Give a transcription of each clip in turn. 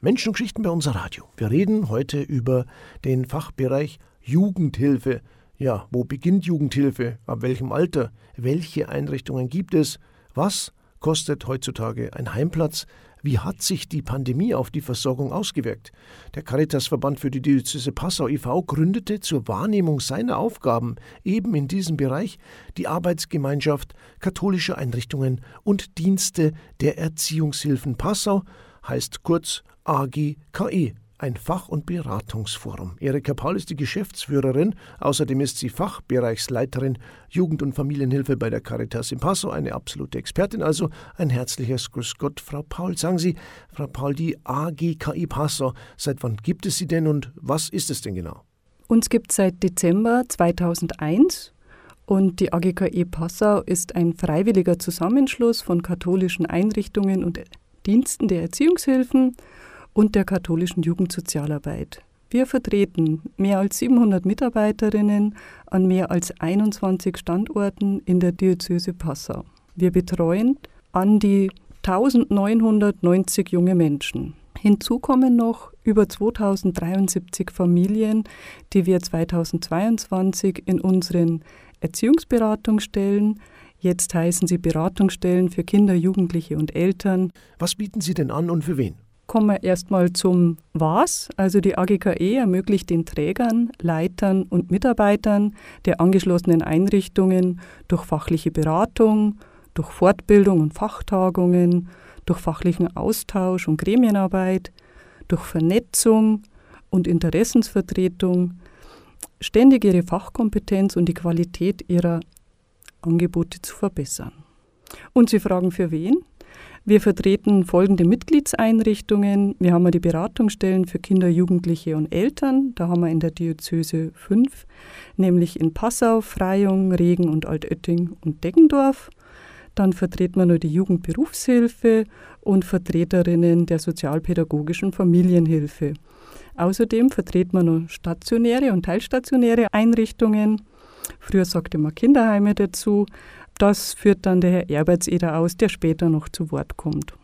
Menschen und Geschichten bei unser Radio. Wir reden heute über den Fachbereich Jugendhilfe. Ja, wo beginnt Jugendhilfe? Ab welchem Alter? Welche Einrichtungen gibt es? Was kostet heutzutage ein Heimplatz? Wie hat sich die Pandemie auf die Versorgung ausgewirkt? Der Caritasverband für die Diözese Passau e.V. gründete zur Wahrnehmung seiner Aufgaben eben in diesem Bereich die Arbeitsgemeinschaft katholischer Einrichtungen und Dienste der Erziehungshilfen Passau, heißt kurz AGKE ein Fach- und Beratungsforum. Erika Paul ist die Geschäftsführerin. Außerdem ist sie Fachbereichsleiterin Jugend- und Familienhilfe bei der Caritas in Passo, eine absolute Expertin. Also ein herzliches Grüß Gott, Frau Paul. Sagen Sie, Frau Paul, die AGKI Passo, seit wann gibt es sie denn und was ist es denn genau? Uns gibt es seit Dezember 2001 und die AGKI Passau ist ein freiwilliger Zusammenschluss von katholischen Einrichtungen und Diensten der Erziehungshilfen und der katholischen Jugendsozialarbeit. Wir vertreten mehr als 700 Mitarbeiterinnen an mehr als 21 Standorten in der Diözese Passau. Wir betreuen an die 1990 junge Menschen. Hinzu kommen noch über 2073 Familien, die wir 2022 in unseren Erziehungsberatungsstellen, jetzt heißen sie Beratungsstellen für Kinder, Jugendliche und Eltern. Was bieten Sie denn an und für wen? Kommen wir erstmal zum Was. Also die AGKE ermöglicht den Trägern, Leitern und Mitarbeitern der angeschlossenen Einrichtungen durch fachliche Beratung, durch Fortbildung und Fachtagungen, durch fachlichen Austausch und Gremienarbeit, durch Vernetzung und Interessensvertretung ständig ihre Fachkompetenz und die Qualität ihrer Angebote zu verbessern. Und Sie fragen, für wen? Wir vertreten folgende Mitgliedseinrichtungen. Wir haben die Beratungsstellen für Kinder, Jugendliche und Eltern. Da haben wir in der Diözese fünf, nämlich in Passau, Freyung, Regen und Altötting und Deggendorf. Dann vertreten wir nur die Jugendberufshilfe und Vertreterinnen der sozialpädagogischen Familienhilfe. Außerdem vertreten wir noch stationäre und teilstationäre Einrichtungen. Früher sagte man Kinderheime dazu. Das führt dann der Herr Erbertseder aus, der später noch zu Wort kommt.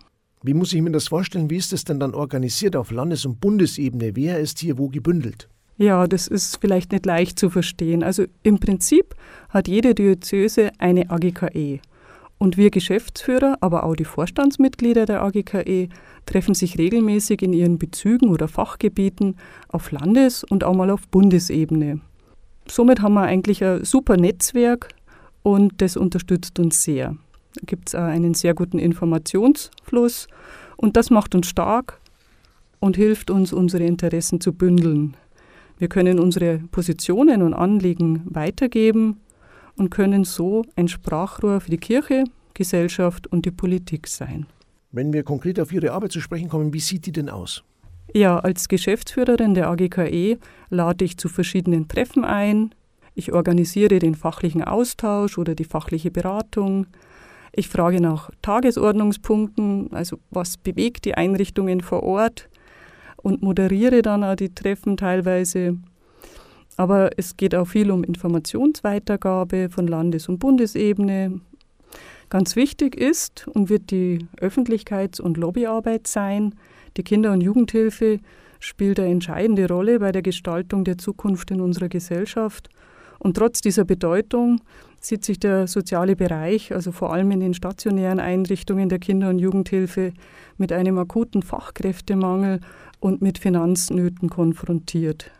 Wie muss ich mir das vorstellen? Wie ist es denn dann organisiert auf Landes- und Bundesebene? Wer ist hier wo gebündelt? Ja, das ist vielleicht nicht leicht zu verstehen. Also im Prinzip hat jede Diözese eine AGKE. Und wir Geschäftsführer, aber auch die Vorstandsmitglieder der AGKE treffen sich regelmäßig in ihren Bezügen oder Fachgebieten auf Landes- und auch mal auf Bundesebene. Somit haben wir eigentlich ein super Netzwerk, und das unterstützt uns sehr. Da gibt es einen sehr guten Informationsfluss und das macht uns stark und hilft uns, unsere Interessen zu bündeln. Wir können unsere Positionen und Anliegen weitergeben und können so ein Sprachrohr für die Kirche, Gesellschaft und die Politik sein. Wenn wir konkret auf Ihre Arbeit zu sprechen kommen, wie sieht die denn aus? Ja, als Geschäftsführerin der AGKE lade ich zu verschiedenen Treffen ein, ich organisiere den fachlichen Austausch oder die fachliche Beratung. Ich frage nach Tagesordnungspunkten, also was bewegt die Einrichtungen vor Ort und moderiere dann auch die Treffen teilweise. Aber es geht auch viel um Informationsweitergabe von Landes- und Bundesebene. Ganz wichtig ist und wird die Öffentlichkeits- und Lobbyarbeit sein. Die Kinder- und Jugendhilfe spielt eine entscheidende Rolle bei der Gestaltung der Zukunft in unserer Gesellschaft. Und trotz dieser Bedeutung sieht sich der soziale Bereich, also vor allem in den stationären Einrichtungen der Kinder- und Jugendhilfe, mit einem akuten Fachkräftemangel und mit Finanznöten konfrontiert.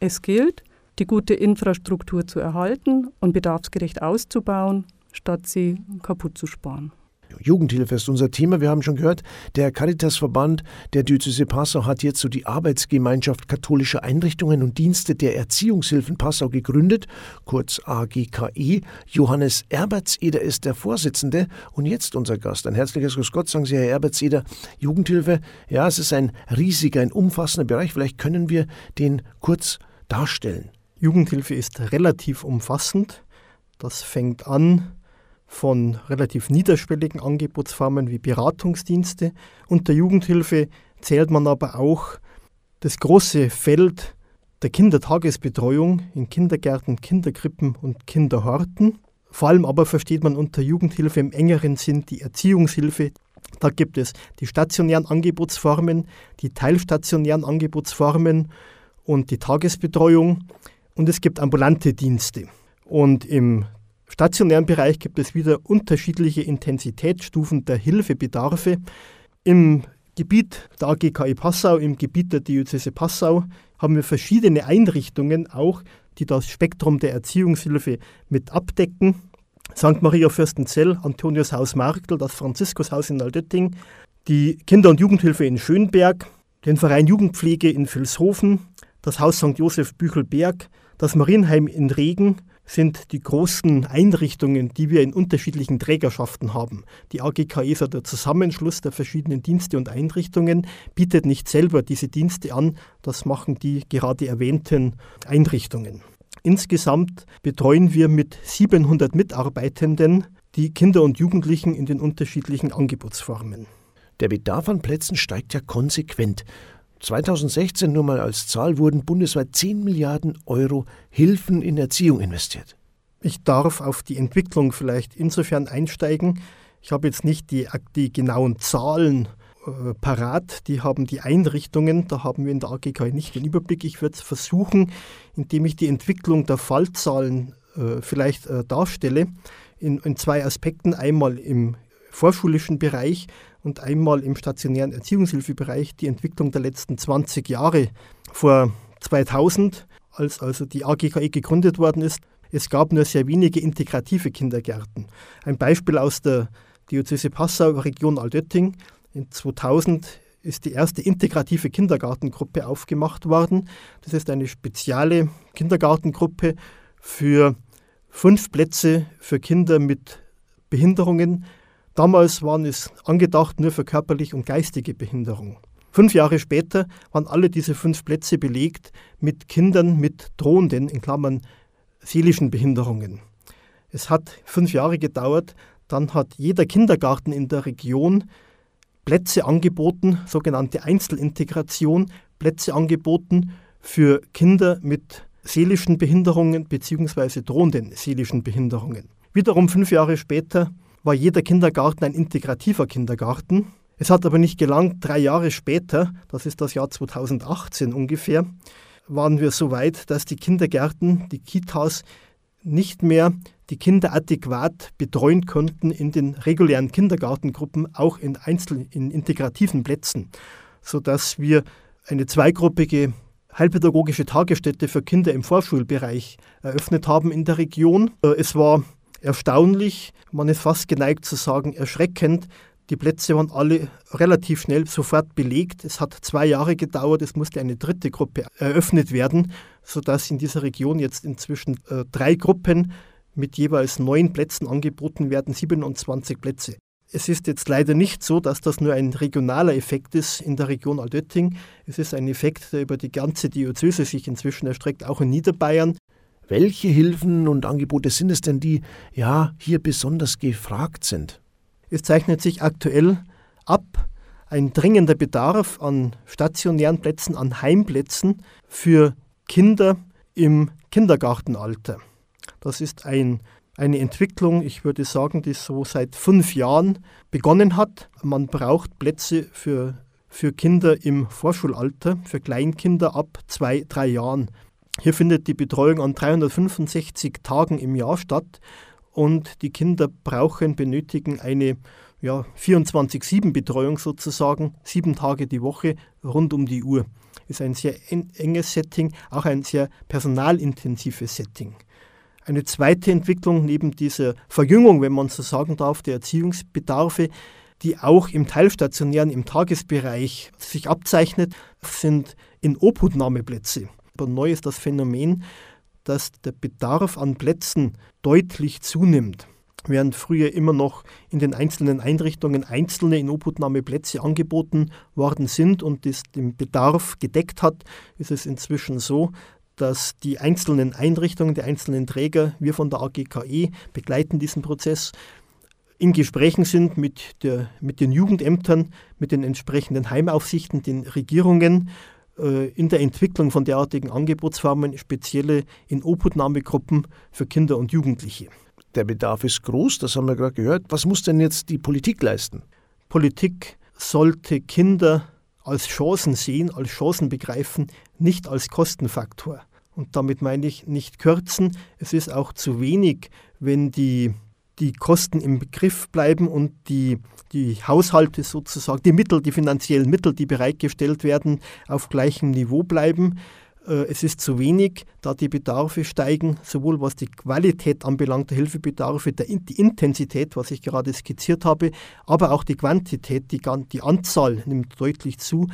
Es gilt, die gute Infrastruktur zu erhalten und bedarfsgerecht auszubauen, statt sie kaputt zu sparen. Jugendhilfe ist unser Thema. Wir haben schon gehört, der Caritasverband der Diözese Passau hat jetzt so die Arbeitsgemeinschaft katholischer Einrichtungen und Dienste der Erziehungshilfen Passau gegründet, kurz AGKI. Johannes Erbertseder ist der Vorsitzende und jetzt unser Gast. Ein herzliches Grüß Gott, sagen Sie, Herr Erbertseder. Jugendhilfe, ja, es ist ein riesiger, ein umfassender Bereich. Vielleicht können wir den kurz darstellen. Jugendhilfe ist relativ umfassend. Das fängt an von relativ niederschwelligen Angebotsformen wie Beratungsdienste. Unter Jugendhilfe zählt man aber auch das große Feld der Kindertagesbetreuung in Kindergärten, Kinderkrippen und Kinderhorten. Vor allem aber versteht man unter Jugendhilfe im engeren Sinn die Erziehungshilfe, Da gibt es die stationären Angebotsformen, die teilstationären Angebotsformen und die Tagesbetreuung und es gibt ambulante Dienste. Und im stationären Bereich gibt es wieder unterschiedliche Intensitätsstufen der Hilfebedarfe. Im Gebiet der AGKI Passau, im Gebiet der Diözese Passau, haben wir verschiedene Einrichtungen auch, die das Spektrum der Erziehungshilfe mit abdecken. St. Maria Fürstenzell, Antonius Haus Marktel, das Franziskushaus in Altötting, die Kinder- und Jugendhilfe in Schönberg, den Verein Jugendpflege in Vilshofen, das Haus St. Josef Büchelberg, das Marienheim in Regen sind die großen Einrichtungen, die wir in unterschiedlichen Trägerschaften haben. Die AGK ESA, der Zusammenschluss der verschiedenen Dienste und Einrichtungen, bietet nicht selber diese Dienste an, das machen die gerade erwähnten Einrichtungen. Insgesamt betreuen wir mit 700 Mitarbeitenden die Kinder und Jugendlichen in den unterschiedlichen Angebotsformen. Der Bedarf an Plätzen steigt ja konsequent. 2016 nur mal als Zahl wurden bundesweit 10 Milliarden Euro Hilfen in Erziehung investiert. Ich darf auf die Entwicklung vielleicht insofern einsteigen. Ich habe jetzt nicht die, die genauen Zahlen äh, parat, die haben die Einrichtungen, da haben wir in der AGK nicht den Überblick. Ich würde es versuchen, indem ich die Entwicklung der Fallzahlen äh, vielleicht äh, darstelle, in, in zwei Aspekten. Einmal im vorschulischen Bereich und einmal im stationären Erziehungshilfebereich die Entwicklung der letzten 20 Jahre. Vor 2000, als also die AGKE gegründet worden ist, es gab nur sehr wenige integrative Kindergärten. Ein Beispiel aus der Diözese Passau, Region Altötting. In 2000 ist die erste integrative Kindergartengruppe aufgemacht worden. Das ist eine spezielle Kindergartengruppe für fünf Plätze für Kinder mit Behinderungen, Damals waren es angedacht nur für körperliche und geistige Behinderung. Fünf Jahre später waren alle diese fünf Plätze belegt mit Kindern mit drohenden, in Klammern, seelischen Behinderungen. Es hat fünf Jahre gedauert, dann hat jeder Kindergarten in der Region Plätze angeboten, sogenannte Einzelintegration, Plätze angeboten für Kinder mit seelischen Behinderungen bzw. drohenden seelischen Behinderungen. Wiederum fünf Jahre später war jeder Kindergarten ein integrativer Kindergarten. Es hat aber nicht gelangt, drei Jahre später, das ist das Jahr 2018 ungefähr, waren wir so weit, dass die Kindergärten, die Kitas nicht mehr die Kinder adäquat betreuen konnten in den regulären Kindergartengruppen, auch in einzelnen in integrativen Plätzen, sodass wir eine zweigruppige heilpädagogische Tagesstätte für Kinder im Vorschulbereich eröffnet haben in der Region. Äh, es war erstaunlich, man ist fast geneigt zu sagen erschreckend. Die Plätze waren alle relativ schnell sofort belegt. Es hat zwei Jahre gedauert, es musste eine dritte Gruppe eröffnet werden, sodass in dieser Region jetzt inzwischen äh, drei Gruppen mit jeweils neun Plätzen angeboten werden, 27 Plätze. Es ist jetzt leider nicht so, dass das nur ein regionaler Effekt ist in der Region Altötting. Es ist ein Effekt, der über die ganze Diözese sich inzwischen erstreckt, auch in Niederbayern. Welche Hilfen und Angebote sind es denn, die ja hier besonders gefragt sind? Es zeichnet sich aktuell ab ein dringender Bedarf an stationären Plätzen, an Heimplätzen für Kinder im Kindergartenalter. Das ist ein, eine Entwicklung, ich würde sagen, die so seit fünf Jahren begonnen hat. Man braucht Plätze für, für Kinder im Vorschulalter, für Kleinkinder ab zwei, drei Jahren. Hier findet die Betreuung an 365 Tagen im Jahr statt und die Kinder brauchen, benötigen eine ja, 24-7-Betreuung sozusagen, sieben Tage die Woche rund um die Uhr. Ist ein sehr enges Setting, auch ein sehr personalintensives Setting. Eine zweite Entwicklung neben dieser Verjüngung, wenn man so sagen darf, der Erziehungsbedarfe, die auch im Teilstationären, im Tagesbereich sich abzeichnet, sind in Obhutnahmeplätze aber neu ist das Phänomen, dass der Bedarf an Plätzen deutlich zunimmt. Während früher immer noch in den einzelnen Einrichtungen einzelne Inobhutnahmeplätze angeboten worden sind und das den Bedarf gedeckt hat, ist es inzwischen so, dass die einzelnen Einrichtungen, die einzelnen Träger, wir von der AGKE begleiten diesen Prozess, in Gesprächen sind mit, der, mit den Jugendämtern, mit den entsprechenden Heimaufsichten, den Regierungen in der Entwicklung von derartigen Angebotsformen, spezielle in Obhutnahmegruppen für Kinder und Jugendliche. Der Bedarf ist groß, das haben wir gerade gehört. Was muss denn jetzt die Politik leisten? Politik sollte Kinder als Chancen sehen, als Chancen begreifen, nicht als Kostenfaktor. Und damit meine ich nicht kürzen. Es ist auch zu wenig, wenn die, die Kosten im Begriff bleiben und die, die Haushalte sozusagen, die Mittel, die finanziellen Mittel, die bereitgestellt werden, auf gleichem Niveau bleiben. Äh, es ist zu wenig, da die Bedarfe steigen, sowohl was die Qualität anbelangt, der Hilfebedarfe, der, die Intensität, was ich gerade skizziert habe, aber auch die Quantität, die, die Anzahl nimmt deutlich zu.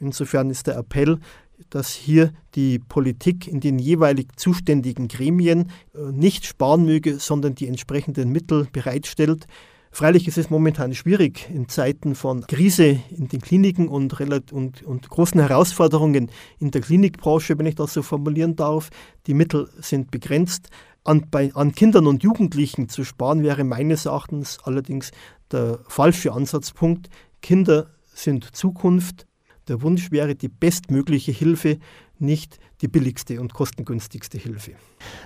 Insofern ist der Appell, dass hier die Politik in den jeweilig zuständigen Gremien äh, nicht sparen möge, sondern die entsprechenden Mittel bereitstellt. Freilich ist es momentan schwierig in Zeiten von Krise in den Kliniken und, und, und, großen Herausforderungen in der Klinikbranche, wenn ich das so formulieren darf. Die Mittel sind begrenzt. An, bei, an Kindern und Jugendlichen zu sparen wäre meines Erachtens allerdings der falsche Ansatzpunkt. Kinder sind Zukunft. Der Wunsch wäre die bestmögliche Hilfe, nicht die billigste und kostengünstigste Hilfe.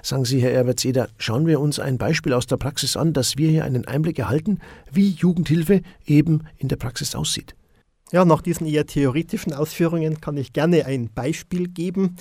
Sagen Sie, Herr Erbertseder, schauen wir uns ein Beispiel aus der Praxis an, dass wir hier einen Einblick erhalten, wie Jugendhilfe eben in der Praxis aussieht. Ja, nach diesen eher theoretischen Ausführungen kann ich gerne ein Beispiel geben.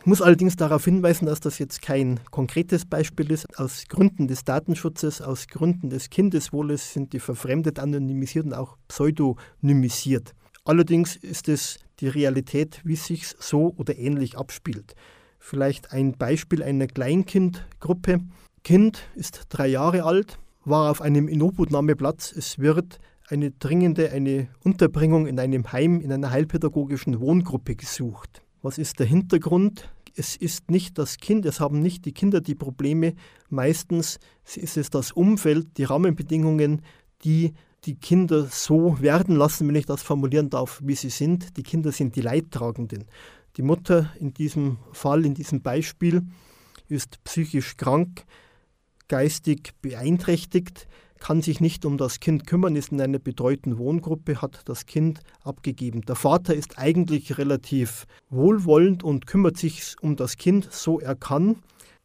Ich muss allerdings darauf hinweisen, dass das jetzt kein konkretes Beispiel ist. Aus Gründen des Datenschutzes, aus Gründen des Kindeswohles sind die verfremdet, anonymisiert und auch pseudonymisiert. Allerdings ist es die Realität, wie sich so oder ähnlich abspielt. Vielleicht ein Beispiel einer Kleinkindgruppe. Kind ist drei Jahre alt, war auf einem Inobhutnahmeplatz. Es wird eine dringende, eine Unterbringung in einem Heim, in einer heilpädagogischen Wohngruppe gesucht. Was ist der Hintergrund? Es ist nicht das Kind, es haben nicht die Kinder die Probleme. Meistens ist es das Umfeld, die Rahmenbedingungen, die die Kinder so werden lassen, wenn ich das formulieren darf, wie sie sind. Die Kinder sind die Leidtragenden. Die Mutter in diesem Fall, in diesem Beispiel, ist psychisch krank, geistig beeinträchtigt, kann sich nicht um das Kind kümmern, ist in einer betreuten Wohngruppe, hat das Kind abgegeben. Der Vater ist eigentlich relativ wohlwollend und kümmert sich um das Kind, so er kann,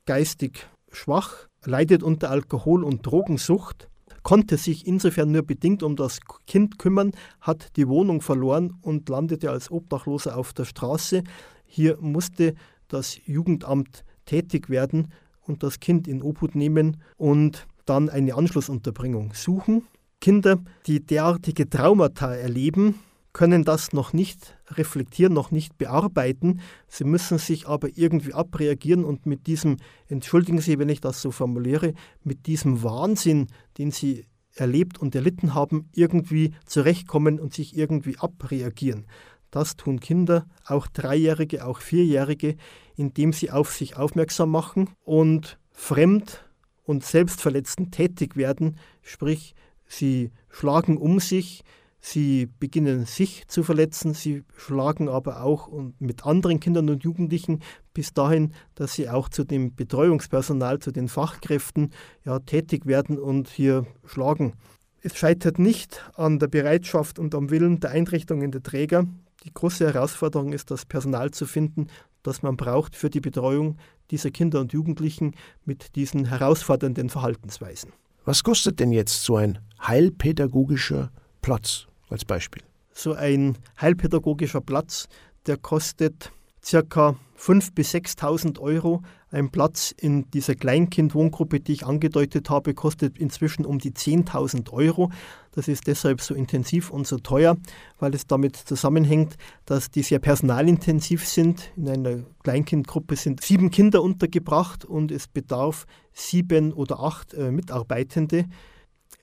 geistig schwach, leidet unter Alkohol- und Drogensucht konnte sich insofern nur bedingt um das Kind kümmern, hat die Wohnung verloren und landete als Obdachloser auf der Straße. Hier musste das Jugendamt tätig werden und das Kind in Obhut nehmen und dann eine Anschlussunterbringung suchen. Kinder, die derartige Traumata erleben, können das noch nicht reflektieren, noch nicht bearbeiten. Sie müssen sich aber irgendwie abreagieren und mit diesem, entschuldigen Sie, wenn ich das so formuliere, mit diesem Wahnsinn, den Sie erlebt und erlitten haben, irgendwie zurechtkommen und sich irgendwie abreagieren. Das tun Kinder, auch Dreijährige, auch Vierjährige, indem sie auf sich aufmerksam machen und fremd und selbstverletzend tätig werden, sprich sie schlagen um sich, Sie beginnen sich zu verletzen, sie schlagen aber auch mit anderen Kindern und Jugendlichen bis dahin, dass sie auch zu dem Betreuungspersonal, zu den Fachkräften ja, tätig werden und hier schlagen. Es scheitert nicht an der Bereitschaft und am Willen der Einrichtungen der Träger. Die große Herausforderung ist, das Personal zu finden, das man braucht für die Betreuung dieser Kinder und Jugendlichen mit diesen herausfordernden Verhaltensweisen. Was kostet denn jetzt so ein heilpädagogischer Platz als Beispiel. So ein heilpädagogischer Platz, der kostet ca. 5.000 bis 6.000 Euro. Ein Platz in dieser Kleinkindwohngruppe, die ich angedeutet habe, kostet inzwischen um die 10.000 Euro. Das ist deshalb so intensiv und so teuer, weil es damit zusammenhängt, dass die sehr personalintensiv sind. In einer Kleinkindgruppe sind sieben Kinder untergebracht und es bedarf sieben oder acht äh, Mitarbeitende.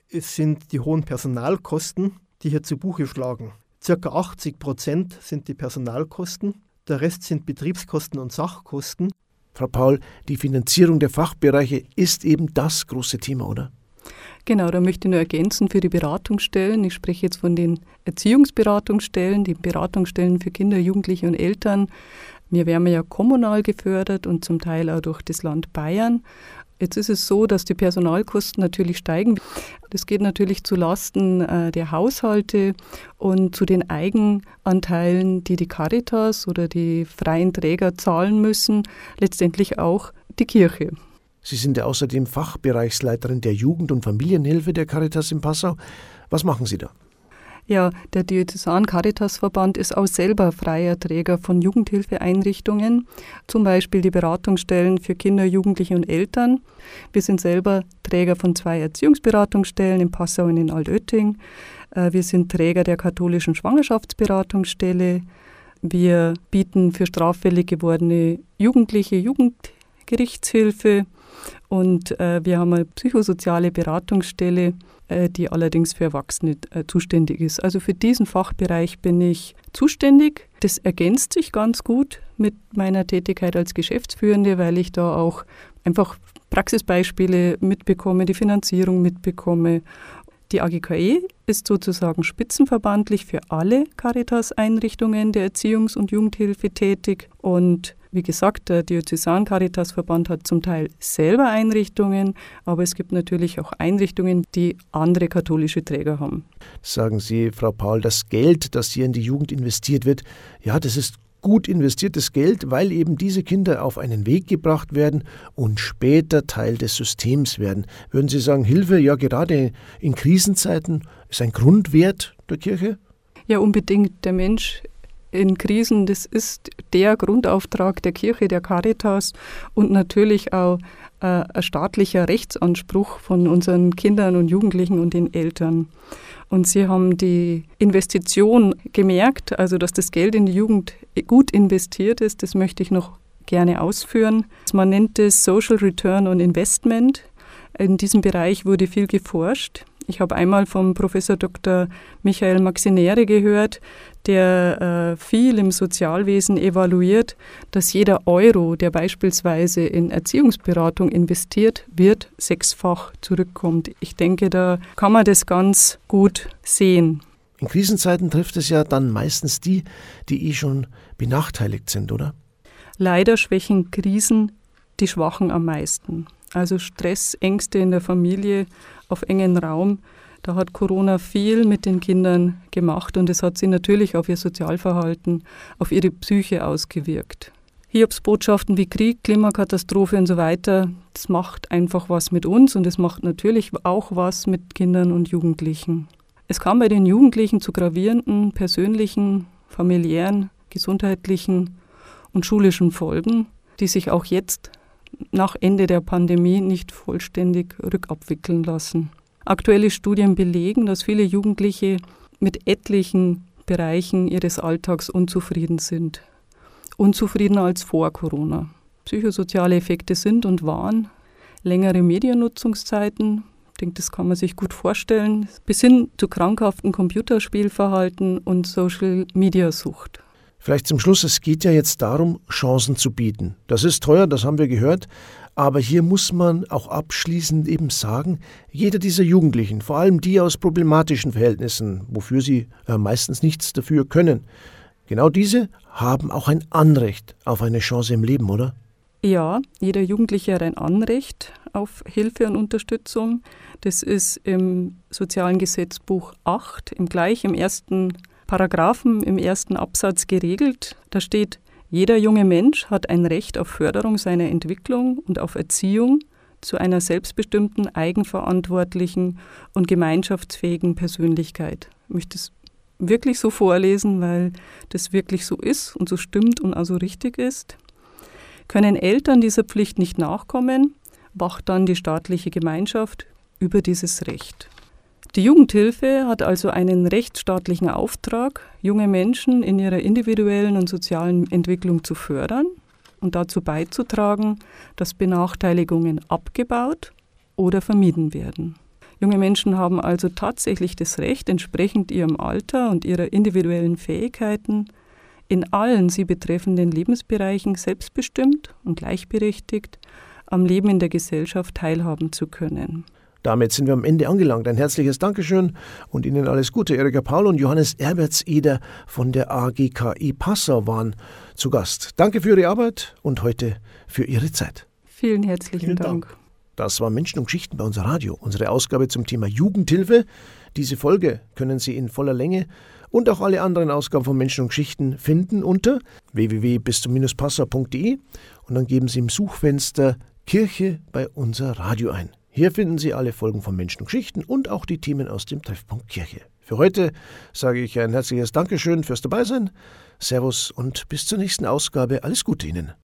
Es sind die hohen Personalkosten, die hier zu Buche schlagen. Circa 80 Prozent sind die Personalkosten, der Rest sind Betriebskosten und Sachkosten. Frau Paul, die Finanzierung der Fachbereiche ist eben das große Thema, oder? Genau, da möchte ich nur ergänzen für die Beratungsstellen. Ich spreche jetzt von den Erziehungsberatungsstellen, die Beratungsstellen für Kinder, Jugendliche und Eltern. Wir werden ja kommunal gefördert und zum Teil auch durch das Land Bayern. Jetzt ist es so, dass die Personalkosten natürlich steigen. Das geht natürlich zu Lasten äh, der Haushalte und zu den Eigenanteilen, die die Caritas oder die freien Träger zahlen müssen, letztendlich auch die Kirche. Sie sind ja außerdem Fachbereichsleiterin der Jugend- und Familienhilfe der Caritas in Passau. Was machen Sie da? Ja, der Diözesan Caritas Verband ist auch selber freier Träger von Jugendhilfeeinrichtungen, zum Beispiel die Beratungsstellen für Kinder, Jugendliche und Eltern. Wir sind selber Träger von zwei Erziehungsberatungsstellen in Passau und in Altötting. Äh, wir sind Träger der katholischen Schwangerschaftsberatungsstelle. Wir bieten für straffällig gewordene Jugendliche Jugendgerichtshilfe und äh, wir haben eine psychosoziale Beratungsstelle äh, die allerdings für Erwachsene äh, zuständig ist. Also für diesen Fachbereich bin ich zuständig. Das ergänzt sich ganz gut mit meiner Tätigkeit als Geschäftsführende, weil ich da auch einfach Praxisbeispiele mitbekomme, die Finanzierung mitbekomme. Die AGKE ist sozusagen spitzenverbandlich für alle Caritas-Einrichtungen der Erziehungs- und Jugendhilfe tätig und wie gesagt, der Diözesan-Caritas-Verband hat zum Teil selber Einrichtungen, aber es gibt natürlich auch Einrichtungen, die andere katholische Träger haben. Sagen Sie, Frau Paul, das Geld, das hier in die Jugend investiert wird, ja, das ist gut investiertes Geld, weil eben diese Kinder auf einen Weg gebracht werden und später Teil des Systems werden. Würden Sie sagen, Hilfe, ja gerade in Krisenzeiten, ist ein Grundwert der Kirche? Ja, unbedingt. Der Mensch in Krisen, das ist der Grundauftrag der Kirche, der Caritas und natürlich auch äh, ein staatlicher Rechtsanspruch von unseren Kindern und Jugendlichen und den Eltern. Und sie haben die Investition gemerkt, also dass das Geld in die Jugend gut investiert ist, das möchte ich noch gerne ausführen. Man nennt es Social Return on Investment. In diesem Bereich wurde viel geforscht. Ich habe einmal vom Professor Dr. Michael Maxinere gehört, der äh, viel im Sozialwesen evaluiert, dass jeder Euro, der beispielsweise in Erziehungsberatung investiert wird, sechsfach zurückkommt. Ich denke, da kann man das ganz gut sehen. In Krisenzeiten trifft es ja dann meistens die, die eh schon benachteiligt sind, oder? Leider schwächen Krisen die Schwachen am meisten. Also Stress, Ängste in der Familie auf engen Raum. Da hat Corona viel mit den Kindern gemacht und es hat sich natürlich auf ihr Sozialverhalten, auf ihre Psyche ausgewirkt. Hiobsbotschaften wie Krieg, Klimakatastrophe und so weiter, das macht einfach was mit uns und es macht natürlich auch was mit Kindern und Jugendlichen. Es kam bei den Jugendlichen zu gravierenden persönlichen, familiären, gesundheitlichen und schulischen Folgen, die sich auch jetzt nach Ende der Pandemie nicht vollständig rückabwickeln lassen. Aktuelle Studien belegen, dass viele Jugendliche mit etlichen Bereichen ihres Alltags unzufrieden sind. Unzufriedener als vor Corona. Psychosoziale Effekte sind und waren längere Mediennutzungszeiten, ich denke, das kann man sich gut vorstellen, bis hin zu krankhaften Computerspielverhalten und Social-Media-Sucht. Vielleicht zum Schluss, es geht ja jetzt darum, Chancen zu bieten. Das ist teuer, das haben wir gehört, aber hier muss man auch abschließend eben sagen, jeder dieser Jugendlichen, vor allem die aus problematischen Verhältnissen, wofür sie äh, meistens nichts dafür können, genau diese haben auch ein Anrecht auf eine Chance im Leben, oder? Ja, jeder Jugendliche hat ein Anrecht auf Hilfe und Unterstützung. Das ist im Sozialen Gesetzbuch 8, im gleich im ersten Paragraphen im ersten Absatz geregelt. Da steht, jeder junge Mensch hat ein Recht auf Förderung seiner Entwicklung und auf Erziehung zu einer selbstbestimmten, eigenverantwortlichen und gemeinschaftsfähigen Persönlichkeit. Ich möchte es wirklich so vorlesen, weil das wirklich so ist und so stimmt und also richtig ist. Können Eltern dieser Pflicht nicht nachkommen, wacht dann die staatliche Gemeinschaft über dieses Recht. Die Jugendhilfe hat also einen rechtsstaatlichen Auftrag, junge Menschen in ihrer individuellen und sozialen Entwicklung zu fördern und dazu beizutragen, dass Benachteiligungen abgebaut oder vermieden werden. Junge Menschen haben also tatsächlich das Recht, entsprechend ihrem Alter und ihrer individuellen Fähigkeiten in allen sie betreffenden Lebensbereichen selbstbestimmt und gleichberechtigt am Leben in der Gesellschaft teilhaben zu können. Damit sind wir am Ende angelangt. Ein herzliches Dankeschön und Ihnen alles Gute. Erika Paul und Johannes Erbertseder von der AGKI Passau waren zu Gast. Danke für Ihre Arbeit und heute für Ihre Zeit. Vielen herzlichen Vielen Dank. Dank. Das war Menschen und Geschichten bei unser Radio, unsere Ausgabe zum Thema Jugendhilfe. Diese Folge können Sie in voller Länge und auch alle anderen Ausgaben von Menschen und Geschichten finden unter www.bistum-passau.de und dann geben Sie im Suchfenster Kirche bei unser Radio ein. Hier finden Sie alle Folgen von Menschen und Geschichten und auch die Themen aus dem Treffpunkt Kirche. Für heute sage ich ein herzliches Dankeschön fürs Dabeisein. Servus und bis zur nächsten Ausgabe. Alles Gute Ihnen.